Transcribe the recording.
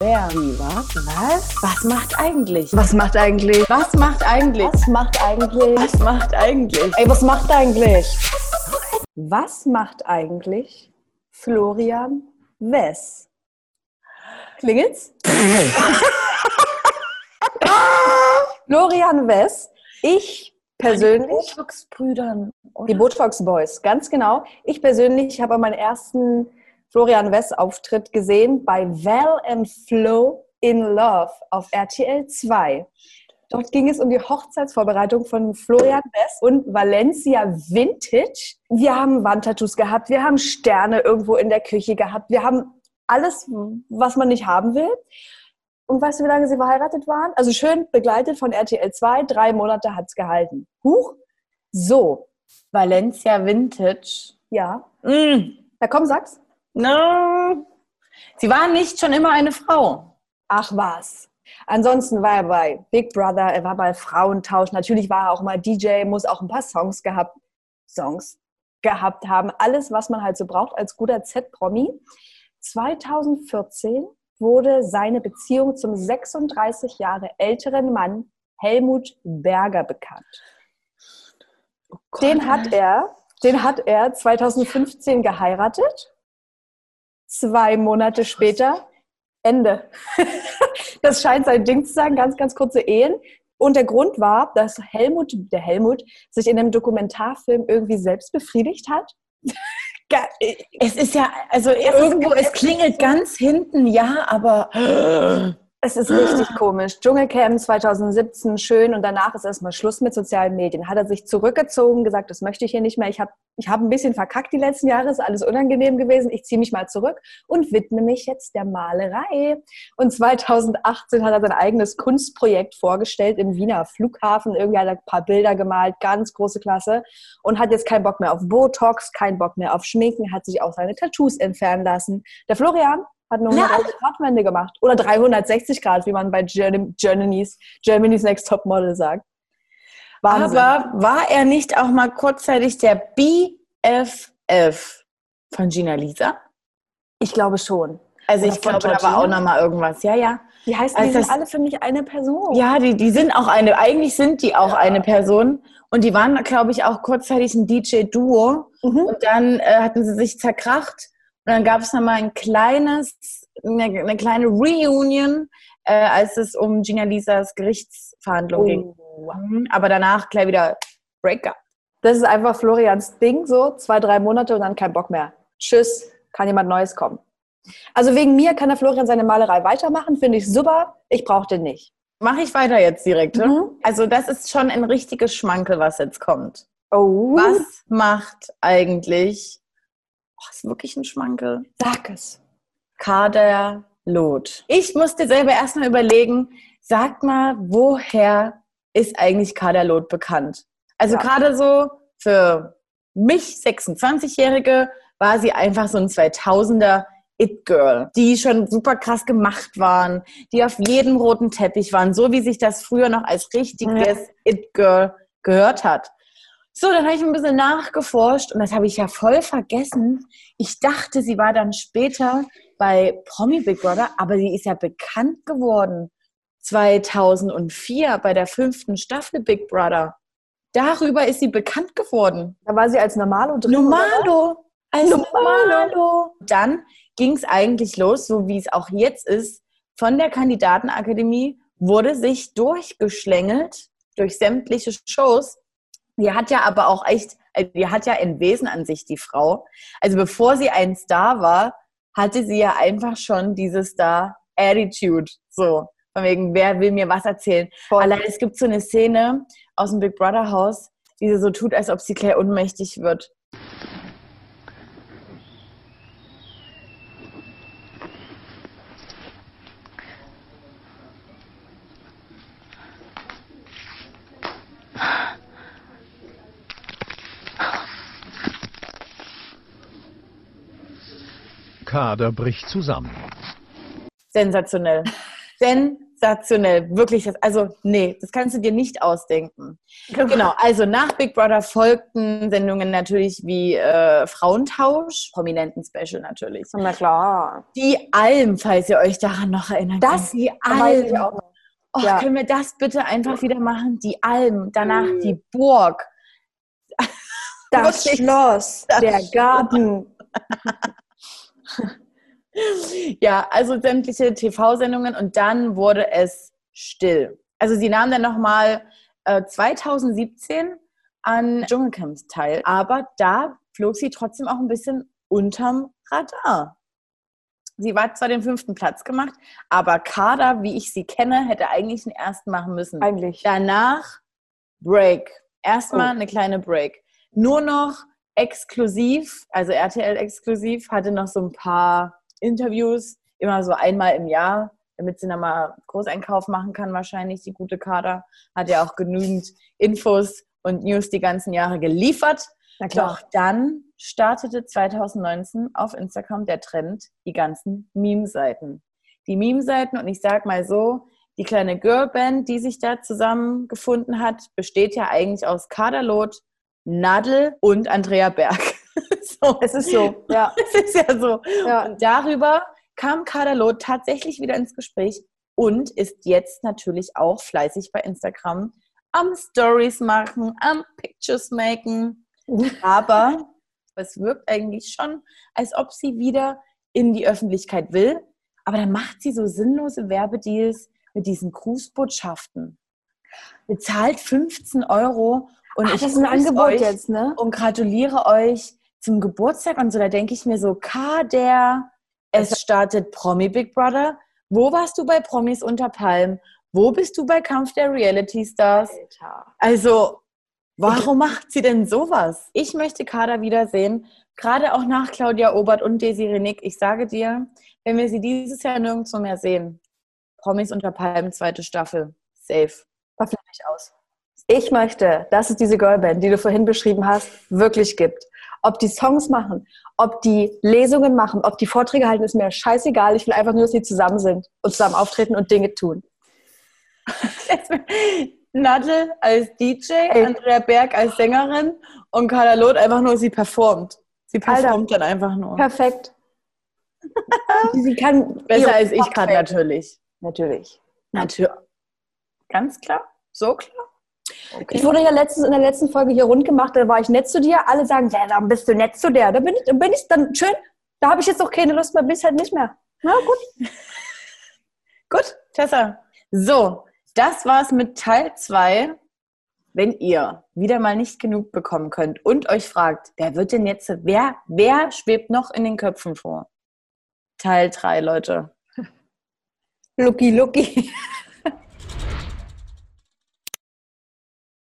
Wer? Wie, was? Was? Was macht eigentlich? Was macht eigentlich? Was macht eigentlich? Was macht eigentlich? Was macht eigentlich? Ey, was macht eigentlich? Was macht eigentlich Florian Wess? Klingelt's? Florian Wess, ich persönlich, Botox-Brüdern. die Botox Boys, ganz genau. Ich persönlich habe meinen ersten Florian Wess Auftritt gesehen bei Val and Flo in Love auf RTL 2. Dort ging es um die Hochzeitsvorbereitung von Florian Wess und Valencia Vintage. Wir haben Wandtattoos gehabt, wir haben Sterne irgendwo in der Küche gehabt, wir haben alles, was man nicht haben will. Und weißt du, wie lange sie verheiratet waren? Also schön begleitet von RTL 2, drei Monate hat es gehalten. Huch, so, Valencia Vintage. ja. Mm. Na komm, sag's. No. Sie war nicht schon immer eine Frau. Ach was. Ansonsten war er bei Big Brother, er war bei Frauentausch. Natürlich war er auch mal DJ, muss auch ein paar Songs gehabt, Songs gehabt haben. Alles, was man halt so braucht als guter Z-Promi. 2014 wurde seine Beziehung zum 36 Jahre älteren Mann Helmut Berger bekannt. Den hat er, den hat er 2015 geheiratet. Zwei Monate später Ende. Das scheint sein Ding zu sein, ganz, ganz kurze Ehen. Und der Grund war, dass Helmut, der Helmut, sich in einem Dokumentarfilm irgendwie selbst befriedigt hat. Es ist ja, also irgendwo, es klingelt ganz hinten, ja, aber Es ist richtig komisch. Dschungelcamp 2017 schön und danach ist erstmal Schluss mit sozialen Medien. Hat er sich zurückgezogen, gesagt, das möchte ich hier nicht mehr. Ich habe ich hab ein bisschen verkackt die letzten Jahre, ist alles unangenehm gewesen. Ich ziehe mich mal zurück und widme mich jetzt der Malerei. Und 2018 hat er sein eigenes Kunstprojekt vorgestellt im Wiener Flughafen. Irgendwie hat er ein paar Bilder gemalt, ganz große Klasse. Und hat jetzt keinen Bock mehr auf Botox, keinen Bock mehr auf Schminken, hat sich auch seine Tattoos entfernen lassen. Der Florian hat eine 180 Grad Wende gemacht. Oder 360 Grad, wie man bei Germ- Germany's, Germany's Next Top Model sagt. Wahnsinn. Aber war er nicht auch mal kurzzeitig der BFF von Gina Lisa? ich glaube schon. Also Oder ich glaube, da war Georgina? auch noch mal irgendwas. Ja, ja. Die heißen, Also die sind alle für mich eine Person. Ja, die, die sind auch eine, eigentlich sind die auch eine Person. Und die waren, glaube ich, auch kurzzeitig ein DJ-Duo. Mhm. Und dann äh, hatten sie sich zerkracht. Und dann gab es noch mal ein kleines, eine, eine kleine Reunion, äh, als es um Gina Lisas Gerichtsverhandlung ging. Oh. Mhm. Aber danach gleich wieder Breakup. Das ist einfach Florians Ding, so zwei, drei Monate und dann kein Bock mehr. Tschüss, kann jemand Neues kommen. Also wegen mir kann der Florian seine Malerei weitermachen, finde ich super. Ich brauche den nicht. Mache ich weiter jetzt direkt. Ne? Mhm. Also das ist schon ein richtiges Schmankel, was jetzt kommt. Oh, Was macht eigentlich, oh, ist wirklich ein Schmankel, Sag es. Kader Lot? Ich musste selber erstmal überlegen, sag mal, woher ist eigentlich Kader Lot bekannt? Also Ja. gerade so für mich, 26-Jährige, war sie einfach so ein 2000er It-Girl, die schon super krass gemacht waren, die auf jedem roten Teppich waren, so wie sich das früher noch als richtiges It-Girl gehört hat. So, dann habe ich ein bisschen nachgeforscht und das habe ich ja voll vergessen. Ich dachte, sie war dann später bei Promi Big Brother, aber sie ist ja bekannt geworden 2004 bei der fünften Staffel Big Brother. Darüber ist sie bekannt geworden. Da war sie als Normalo drin. Normalo. Als Normalo. Normalo. Dann ging es eigentlich los, so wie es auch jetzt ist. Von der Kandidatenakademie wurde sich durchgeschlängelt durch sämtliche Shows. Die hat ja aber auch echt, also die hat ja ein Wesen an sich, die Frau. Also bevor sie ein Star war, hatte sie ja einfach schon diese Star-Attitude. So, von wegen, wer will mir was erzählen? Voll. Allein es gibt so eine Szene aus dem Big Brother Haus, die sie so tut, als ob sie gleich ohnmächtig wird. Kader bricht zusammen. Sensationell. Sensationell. Wirklich. Das, also, nee, das kannst du dir nicht ausdenken. Genau. Also, nach Big Brother folgten Sendungen natürlich wie äh, Frauentausch, prominenten Special natürlich. Na klar. Die Alm, falls ihr euch daran noch erinnert. Das, die Alm. Alm. Oh, ja. Können wir das bitte einfach wieder machen? Die Alm, danach mhm. die Burg. Das Schloss, das der Garten. ja, also sämtliche TV-Sendungen und dann wurde es still. Also sie nahm dann nochmal äh, 2017 an Dschungelcamps teil, aber da flog sie trotzdem auch ein bisschen unterm Radar. Sie war zwar den fünften Platz gemacht, aber Kader, wie ich sie kenne, hätte eigentlich den ersten machen müssen. Eigentlich. Danach Break. Erstmal oh. eine kleine Break. Nur noch exklusiv, also RTL exklusiv, hatte noch so ein paar Interviews, immer so einmal im Jahr, damit sie dann mal Großeinkauf machen kann, wahrscheinlich die gute Kader. Hat ja auch genügend Infos und News die ganzen Jahre geliefert. Doch dann startete 2019 auf Instagram der Trend, die ganzen Meme-Seiten. Die Meme-Seiten, und ich sag mal so, die kleine Girlband, die sich da zusammengefunden hat, besteht ja eigentlich aus Kaderlot, Nadel und Andrea Berg. so. Es ist so, ja. Es ist ja so. Ja. Und darüber kam Kaderlot tatsächlich wieder ins Gespräch und ist jetzt natürlich auch fleißig bei Instagram am Stories machen, am Pictures machen. Aber es wirkt eigentlich schon, als ob sie wieder in die Öffentlichkeit will. Aber dann macht sie so sinnlose Werbedeals mit diesen Grußbotschaften. Bezahlt 15 Euro und Ach, ich das ist ein Angebot jetzt, ne? Und gratuliere euch zum Geburtstag und so. Da denke ich mir so, Kader, es startet Promi Big Brother. Wo warst du bei Promis unter Palm? Wo bist du bei Kampf der Reality Stars? Alter. Also, warum macht sie denn sowas? Ich möchte Kader wiedersehen, gerade auch nach Claudia Obert und Desi Renick. Ich sage dir, wenn wir sie dieses Jahr nirgendwo mehr sehen, Promis unter Palm, zweite Staffel, safe. War vielleicht aus. Ich möchte, dass es diese Girlband, die du vorhin beschrieben hast, wirklich gibt. Ob die Songs machen, ob die Lesungen machen, ob die Vorträge halten, ist mir scheißegal. Ich will einfach nur, dass sie zusammen sind und zusammen auftreten und Dinge tun. Nadel als DJ, Ey. Andrea Berg als Sängerin und Carla Loth einfach nur, sie performt. Sie performt Alter, dann einfach nur. Perfekt. sie kann besser als ich kann natürlich. Natürlich. Natürlich. Ganz klar. So klar. Okay. Ich wurde ja letztens in der letzten Folge hier rund gemacht, da war ich nett zu dir. Alle sagen, ja, dann bist du nett zu der. Da bin ich, dann bin ich dann schön. Da habe ich jetzt auch keine Lust mehr, bis halt nicht mehr. Na gut. gut, Tessa. So, das war's mit Teil 2. Wenn ihr wieder mal nicht genug bekommen könnt und euch fragt, wer wird denn jetzt, wer, wer schwebt noch in den Köpfen vor? Teil 3, Leute. Lucky, Lucky.